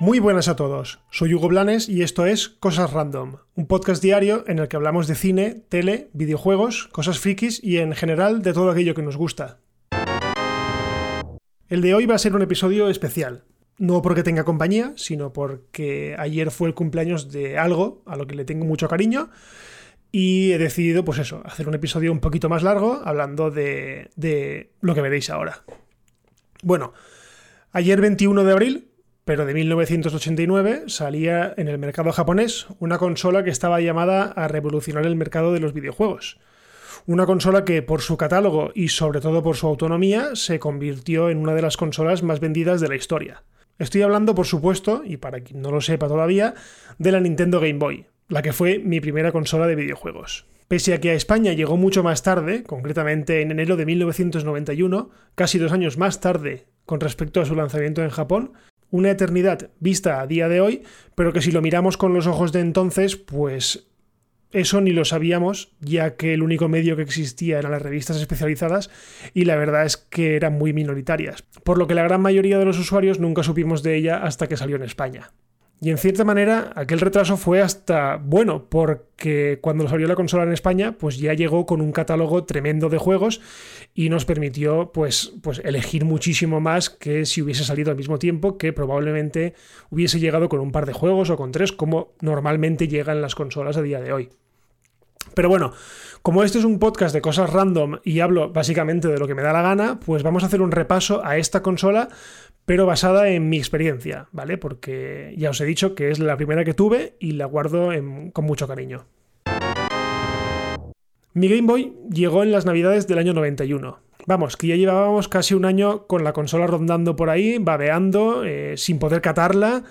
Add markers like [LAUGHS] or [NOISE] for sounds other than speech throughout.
Muy buenas a todos, soy Hugo Blanes y esto es Cosas Random, un podcast diario en el que hablamos de cine, tele, videojuegos, cosas frikis y en general de todo aquello que nos gusta. El de hoy va a ser un episodio especial, no porque tenga compañía, sino porque ayer fue el cumpleaños de algo a lo que le tengo mucho cariño y he decidido, pues eso, hacer un episodio un poquito más largo hablando de, de lo que veréis ahora. Bueno, ayer 21 de abril pero de 1989 salía en el mercado japonés una consola que estaba llamada a revolucionar el mercado de los videojuegos. Una consola que por su catálogo y sobre todo por su autonomía se convirtió en una de las consolas más vendidas de la historia. Estoy hablando, por supuesto, y para quien no lo sepa todavía, de la Nintendo Game Boy, la que fue mi primera consola de videojuegos. Pese a que a España llegó mucho más tarde, concretamente en enero de 1991, casi dos años más tarde con respecto a su lanzamiento en Japón, una eternidad vista a día de hoy, pero que si lo miramos con los ojos de entonces, pues eso ni lo sabíamos, ya que el único medio que existía eran las revistas especializadas y la verdad es que eran muy minoritarias, por lo que la gran mayoría de los usuarios nunca supimos de ella hasta que salió en España. Y en cierta manera, aquel retraso fue hasta bueno, porque cuando salió la consola en España, pues ya llegó con un catálogo tremendo de juegos y nos permitió pues, pues elegir muchísimo más que si hubiese salido al mismo tiempo, que probablemente hubiese llegado con un par de juegos o con tres, como normalmente llegan las consolas a día de hoy. Pero bueno, como este es un podcast de cosas random y hablo básicamente de lo que me da la gana, pues vamos a hacer un repaso a esta consola pero basada en mi experiencia, ¿vale? Porque ya os he dicho que es la primera que tuve y la guardo con mucho cariño. Mi Game Boy llegó en las navidades del año 91. Vamos, que ya llevábamos casi un año con la consola rondando por ahí, babeando, eh, sin poder catarla.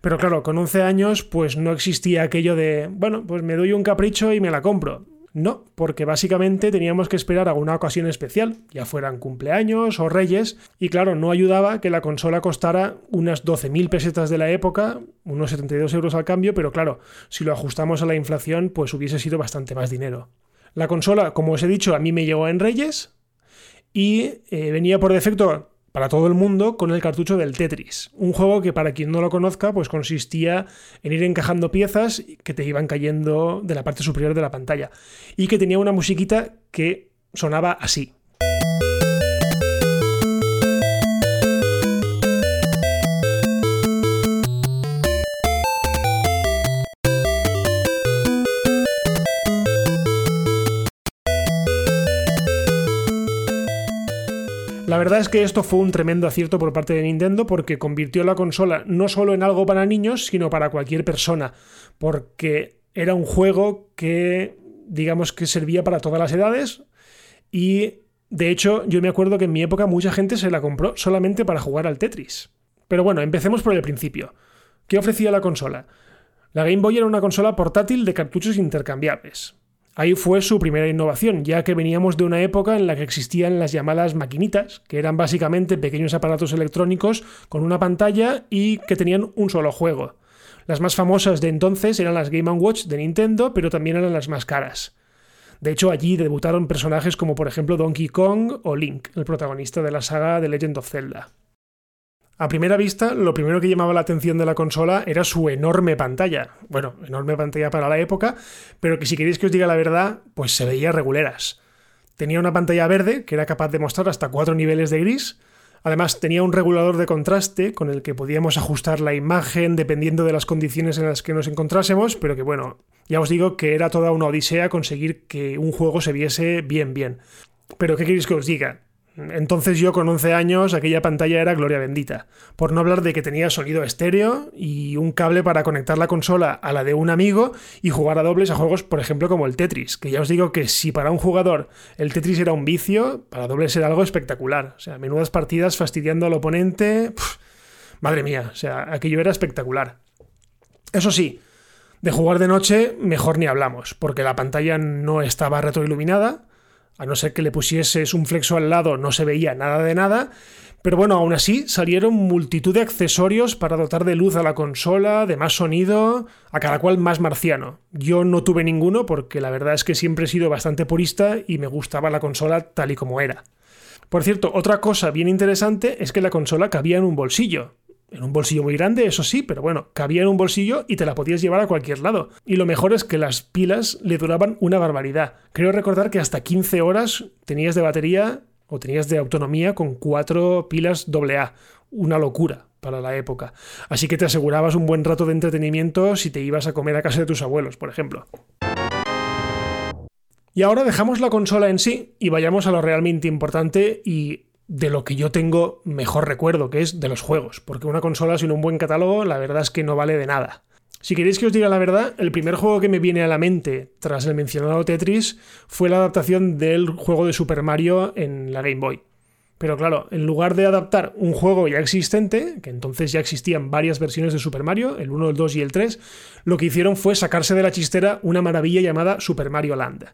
Pero claro, con 11 años pues no existía aquello de, bueno, pues me doy un capricho y me la compro. No, porque básicamente teníamos que esperar a una ocasión especial, ya fueran cumpleaños o reyes, y claro, no ayudaba que la consola costara unas 12.000 pesetas de la época, unos 72 euros al cambio, pero claro, si lo ajustamos a la inflación, pues hubiese sido bastante más dinero. La consola, como os he dicho, a mí me llegó en reyes y eh, venía por defecto para todo el mundo con el cartucho del Tetris. Un juego que para quien no lo conozca, pues consistía en ir encajando piezas que te iban cayendo de la parte superior de la pantalla. Y que tenía una musiquita que sonaba así. La verdad es que esto fue un tremendo acierto por parte de Nintendo porque convirtió la consola no solo en algo para niños, sino para cualquier persona, porque era un juego que digamos que servía para todas las edades y de hecho yo me acuerdo que en mi época mucha gente se la compró solamente para jugar al Tetris. Pero bueno, empecemos por el principio. ¿Qué ofrecía la consola? La Game Boy era una consola portátil de cartuchos intercambiables. Ahí fue su primera innovación, ya que veníamos de una época en la que existían las llamadas maquinitas, que eran básicamente pequeños aparatos electrónicos con una pantalla y que tenían un solo juego. Las más famosas de entonces eran las Game Watch de Nintendo, pero también eran las más caras. De hecho, allí debutaron personajes como por ejemplo Donkey Kong o Link, el protagonista de la saga The Legend of Zelda. A primera vista, lo primero que llamaba la atención de la consola era su enorme pantalla. Bueno, enorme pantalla para la época, pero que si queréis que os diga la verdad, pues se veía reguleras. Tenía una pantalla verde que era capaz de mostrar hasta cuatro niveles de gris. Además, tenía un regulador de contraste con el que podíamos ajustar la imagen dependiendo de las condiciones en las que nos encontrásemos, pero que bueno, ya os digo que era toda una odisea conseguir que un juego se viese bien bien. Pero ¿qué queréis que os diga? Entonces yo con 11 años aquella pantalla era gloria bendita. Por no hablar de que tenía sonido estéreo y un cable para conectar la consola a la de un amigo y jugar a dobles a juegos, por ejemplo, como el Tetris. Que ya os digo que si para un jugador el Tetris era un vicio, para dobles era algo espectacular. O sea, menudas partidas fastidiando al oponente. madre mía, o sea, aquello era espectacular. Eso sí, de jugar de noche mejor ni hablamos, porque la pantalla no estaba retroiluminada A no ser que le pusieses un flexo al lado, no se veía nada de nada. Pero bueno, aún así salieron multitud de accesorios para dotar de luz a la consola, de más sonido, a cada cual más marciano. Yo no tuve ninguno porque la verdad es que siempre he sido bastante purista y me gustaba la consola tal y como era. Por cierto, otra cosa bien interesante es que la consola cabía en un bolsillo. En un bolsillo muy grande, eso sí, pero bueno, cabía en un bolsillo y te la podías llevar a cualquier lado. Y lo mejor es que las pilas le duraban una barbaridad. Creo recordar que hasta 15 horas tenías de batería o tenías de autonomía con cuatro pilas AA. Una locura para la época. Así que te asegurabas un buen rato de entretenimiento si te ibas a comer a casa de tus abuelos, por ejemplo. Y ahora dejamos la consola en sí y vayamos a lo realmente importante y de lo que yo tengo mejor recuerdo, que es de los juegos, porque una consola sin un buen catálogo la verdad es que no vale de nada. Si queréis que os diga la verdad, el primer juego que me viene a la mente tras el mencionado Tetris fue la adaptación del juego de Super Mario en la Game Boy. Pero claro, en lugar de adaptar un juego ya existente, que entonces ya existían varias versiones de Super Mario, el 1, el 2 y el 3, lo que hicieron fue sacarse de la chistera una maravilla llamada Super Mario Land.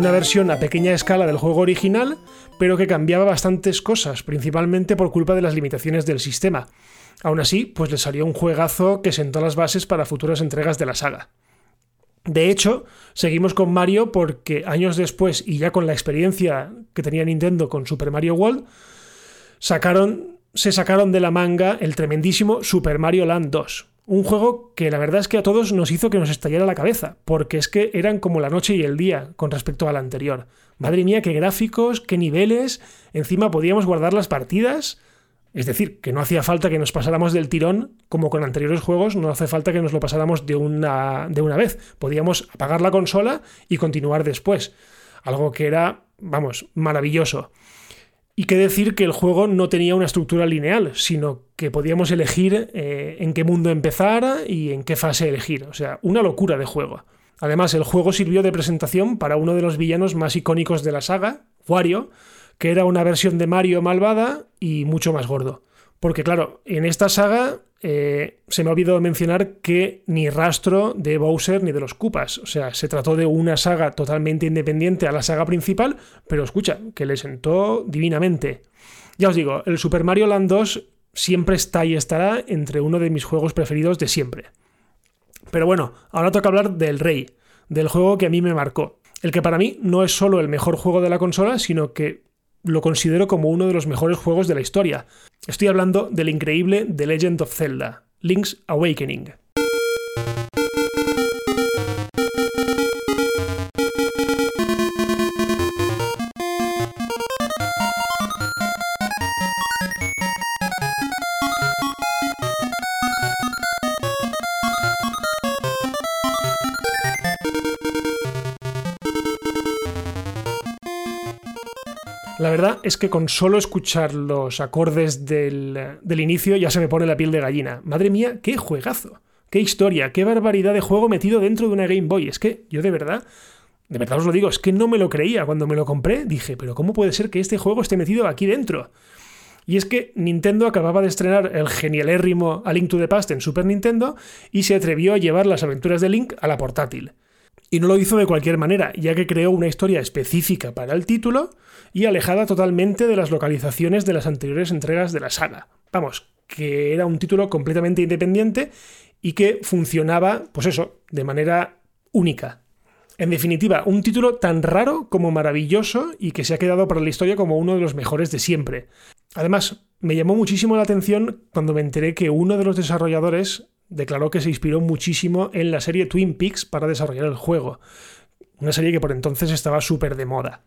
Una versión a pequeña escala del juego original, pero que cambiaba bastantes cosas, principalmente por culpa de las limitaciones del sistema. Aún así, pues le salió un juegazo que sentó las bases para futuras entregas de la saga. De hecho, seguimos con Mario porque años después, y ya con la experiencia que tenía Nintendo con Super Mario World, sacaron, se sacaron de la manga el tremendísimo Super Mario Land 2, un juego que la verdad es que a todos nos hizo que nos estallara la cabeza, porque es que eran como la noche y el día con respecto al anterior. Madre mía, qué gráficos, qué niveles, encima podíamos guardar las partidas. Es decir, que no hacía falta que nos pasáramos del tirón, como con anteriores juegos, no hace falta que nos lo pasáramos de una, de una vez. Podíamos apagar la consola y continuar después. Algo que era, vamos, maravilloso. Y qué decir que el juego no tenía una estructura lineal, sino que podíamos elegir eh, en qué mundo empezar y en qué fase elegir. O sea, una locura de juego. Además, el juego sirvió de presentación para uno de los villanos más icónicos de la saga, Wario, que era una versión de Mario malvada y mucho más gordo. Porque claro, en esta saga eh, se me ha olvidado mencionar que ni rastro de Bowser ni de los Koopas. O sea, se trató de una saga totalmente independiente a la saga principal, pero escucha, que le sentó divinamente. Ya os digo, el Super Mario Land 2 siempre está y estará entre uno de mis juegos preferidos de siempre. Pero bueno, ahora toca hablar del Rey, del juego que a mí me marcó. El que para mí no es solo el mejor juego de la consola, sino que lo considero como uno de los mejores juegos de la historia. Estoy hablando del increíble The Legend of Zelda, Link's Awakening. La verdad es que con solo escuchar los acordes del, inicio ya se me pone la piel de gallina. Madre mía, qué juegazo, qué historia, qué barbaridad de juego metido dentro de una Game Boy. Es que yo de verdad, de verdad os lo digo, es que no me lo creía. Cuando me lo compré dije, pero ¿cómo puede ser que este juego esté metido aquí dentro? Y es que Nintendo acababa de estrenar el genialérrimo A Link to the Past en Super Nintendo y se atrevió a llevar las aventuras de Link a la portátil. Y no lo hizo de cualquier manera, ya que creó una historia específica para el título y alejada totalmente de las localizaciones de las anteriores entregas de la saga. Vamos, que era un título completamente independiente y que funcionaba, pues eso, de manera única. En definitiva, un título tan raro como maravilloso y que se ha quedado para la historia como uno de los mejores de siempre. Además, me llamó muchísimo la atención cuando me enteré que uno de los desarrolladores declaró que se inspiró muchísimo en la serie Twin Peaks para desarrollar el juego. Una serie que por entonces estaba súper de moda.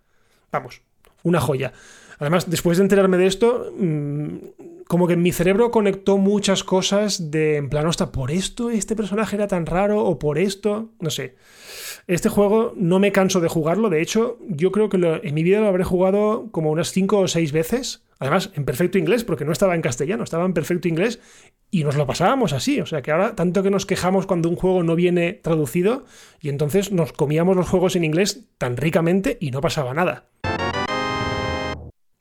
Vamos, una joya. Además, después de enterarme de esto, mm, como que en mi cerebro conectó muchas cosas de, en plan, hasta por esto este personaje era tan raro o por esto, no sé. Este juego no me canso de jugarlo, de hecho, yo creo que en mi vida lo habré jugado como unas 5 o 6 veces Además, en perfecto inglés, porque no estaba en castellano, estaba en perfecto inglés y nos lo pasábamos así. O sea que ahora, tanto que nos quejamos cuando un juego no viene traducido, y entonces nos comíamos los juegos en inglés tan ricamente y no pasaba nada.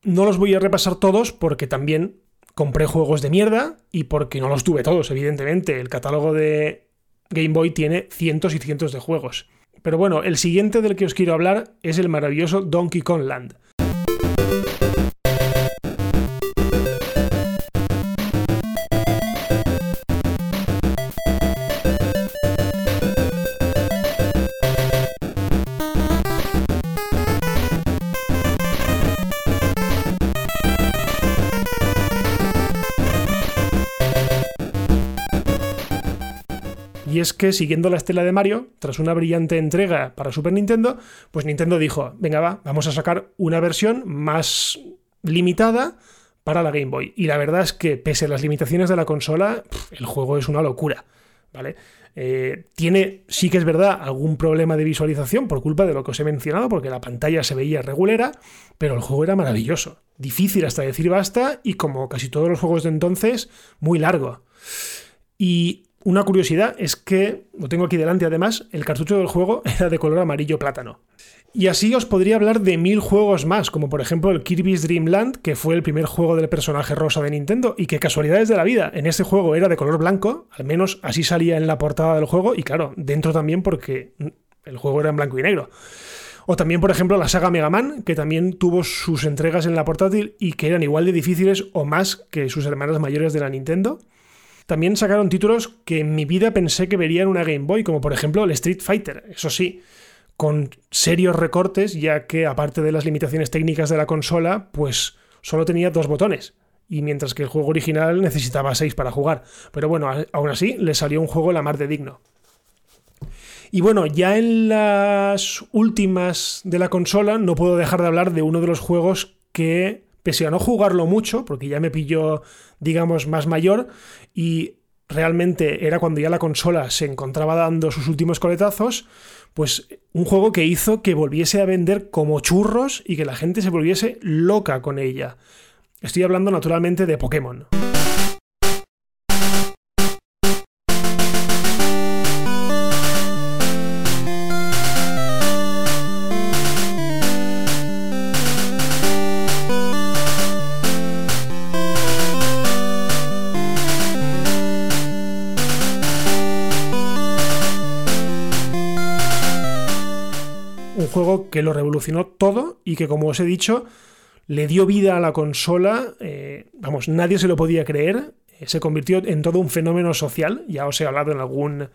No los voy a repasar todos porque también compré juegos de mierda y porque no los tuve todos, evidentemente. El catálogo de Game Boy tiene cientos y cientos de juegos. Pero bueno, el siguiente del que os quiero hablar es el maravilloso Donkey Kong Land. Y es que, siguiendo la estela de Mario, tras una brillante entrega para Super Nintendo, pues Nintendo dijo, venga va, vamos a sacar una versión más limitada para la Game Boy. Y la verdad es que, pese a las limitaciones de la consola, el juego es una locura, ¿vale? Eh, tiene, sí que es verdad, algún problema de visualización por culpa de lo que os he mencionado, porque la pantalla se veía regulera, pero el juego era maravilloso. Difícil hasta decir basta y como casi todos los juegos de entonces, muy largo. Y una curiosidad es que, lo tengo aquí delante además, el cartucho del juego [LAUGHS] era de color amarillo plátano. Y así os podría hablar de mil juegos más, como por ejemplo el Kirby's Dream Land, que fue el primer juego del personaje rosa de Nintendo, y que casualidades de la vida, en ese juego era de color blanco, al menos así salía en la portada del juego, y claro, dentro también porque el juego era en blanco y negro. O también, por ejemplo, la saga Mega Man, que también tuvo sus entregas en la portátil y que eran igual de difíciles o más que sus hermanas mayores de la Nintendo. También sacaron títulos que en mi vida pensé que vería en una Game Boy, como por ejemplo el Street Fighter, eso sí, con serios recortes, ya que aparte de las limitaciones técnicas de la consola, pues solo tenía dos botones. Y mientras que el juego original necesitaba seis para jugar. Pero bueno, aún así le salió un juego la mar de digno. Y bueno, ya en las últimas de la consola no puedo dejar de hablar de uno de los juegos que pese a no jugarlo mucho, porque ya me pilló, digamos, más mayor, y realmente era cuando ya la consola se encontraba dando sus últimos coletazos, pues un juego que hizo que volviese a vender como churros y que la gente se volviese loca con ella. Estoy hablando naturalmente de Pokémon. Juego que lo revolucionó todo y que, como os he dicho, le dio vida a la consola. Eh, vamos, nadie se lo podía creer. Eh, se convirtió en todo un fenómeno social. Ya os he hablado en algún,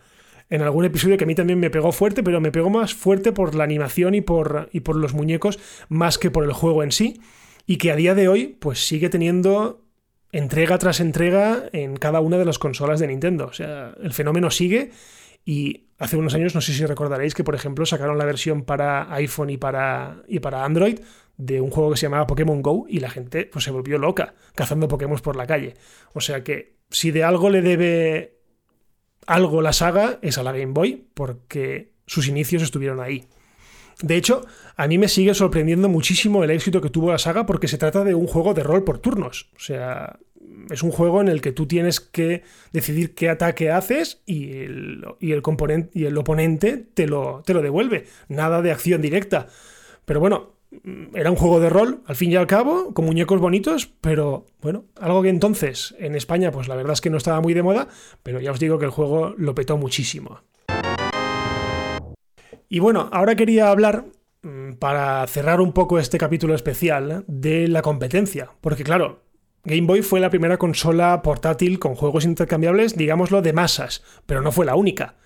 en algún episodio que a mí también me pegó fuerte, pero me pegó más fuerte por la animación y por, y por los muñecos, más que por el juego en sí. Y que a día de hoy, pues sigue teniendo entrega tras entrega en cada una de las consolas de Nintendo. O sea, el fenómeno sigue y hace unos años, no sé si recordaréis que, por ejemplo, sacaron la versión para iPhone y para, y para Android de un juego que se llamaba Pokémon Go y la gente pues, se volvió loca cazando Pokémon por la calle. O sea que si de algo le debe algo la saga es a la Game Boy porque sus inicios estuvieron ahí. De hecho, a mí me sigue sorprendiendo muchísimo el éxito que tuvo la saga porque se trata de un juego de rol por turnos. O sea, es un juego en el que tú tienes que decidir qué ataque haces y el, y el, componente, y el oponente te lo, te lo devuelve. Nada de acción directa. Pero bueno, era un juego de rol, al fin y al cabo, con muñecos bonitos, pero bueno, algo que entonces en España, pues la verdad es que no estaba muy de moda, pero ya os digo que el juego lo petó muchísimo. Y bueno, ahora quería hablar, mm, para cerrar un poco este capítulo especial, de la competencia, porque claro, Game Boy fue la primera consola portátil con juegos intercambiables, digámoslo, de masas, pero no fue la única.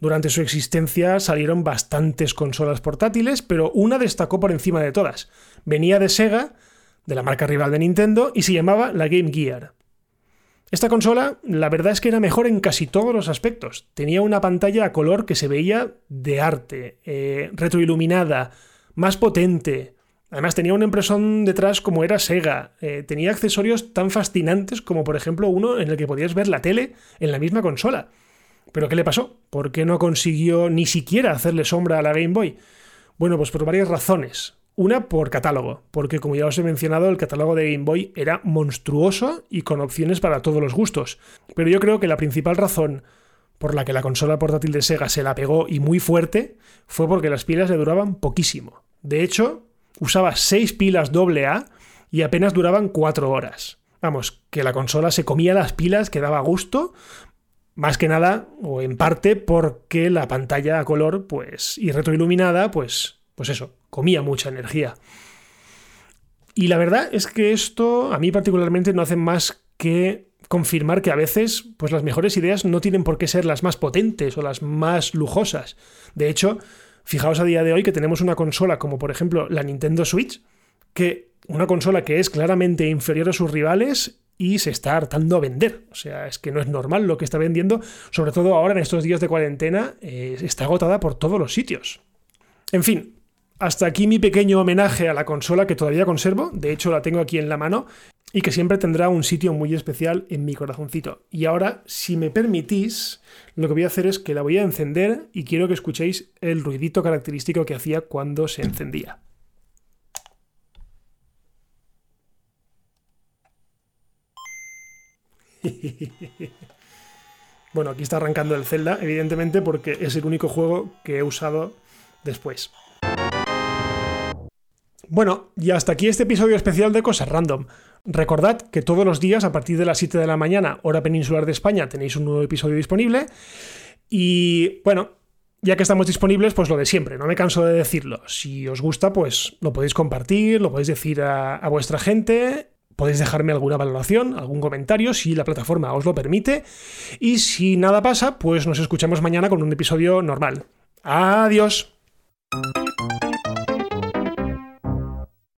Durante su existencia salieron bastantes consolas portátiles, pero una destacó por encima de todas. Venía de Sega, de la marca rival de Nintendo, y se llamaba la Game Gear. Esta consola, la verdad es que era mejor en casi todos los aspectos. Tenía una pantalla a color que se veía de arte, eh, retroiluminada, más potente, Además tenía una impresión detrás como era Sega. Eh, tenía accesorios tan fascinantes como por ejemplo uno en el que podías ver la tele en la misma consola. ¿Pero qué le pasó? ¿Por qué no consiguió ni siquiera hacerle sombra a la Game Boy? Bueno, pues por varias razones. Una por catálogo, porque como ya os he mencionado, el catálogo de Game Boy era monstruoso y con opciones para todos los gustos. Pero yo creo que la principal razón por la que la consola portátil de Sega se la pegó y muy fuerte fue porque las pilas le duraban poquísimo. De hecho, usaba 6 pilas AA y apenas duraban 4 horas. Vamos, que la consola se comía las pilas, que daba gusto, más que nada, o en parte, porque la pantalla a color, pues, y retroiluminada, pues, pues eso, comía mucha energía. Y la verdad es que esto a mí particularmente no hace más que confirmar que a veces pues las mejores ideas no tienen por qué ser las más potentes o las más lujosas. De hecho, fijaos a día de hoy que tenemos una consola como por ejemplo la Nintendo Switch, que una consola que es claramente inferior a sus rivales y se está hartando a vender. O sea, es que no es normal lo que está vendiendo, sobre todo ahora en estos días de cuarentena, eh, está agotada por todos los sitios. En fin, hasta aquí mi pequeño homenaje a la consola que todavía conservo, de hecho la tengo aquí en la mano, y que siempre tendrá un sitio muy especial en mi corazoncito. Y ahora, si me permitís, lo que voy a hacer es que la voy a encender y quiero que escuchéis el ruidito característico que hacía cuando se encendía. [LAUGHS] bueno, aquí está arrancando el Zelda, evidentemente, porque es el único juego que he usado después. Bueno, y hasta aquí este episodio especial de Cosas Random. Recordad que todos los días, a partir de las 7 de la mañana, hora peninsular de España, tenéis un nuevo episodio disponible. Y bueno, ya que estamos disponibles, pues lo de siempre, no me canso de decirlo. Si os gusta, pues lo podéis compartir, lo podéis decir a, a vuestra gente podéis dejarme alguna valoración, algún comentario, si la plataforma os lo permite. Y si nada pasa, pues nos escuchamos mañana con un episodio normal. Adiós.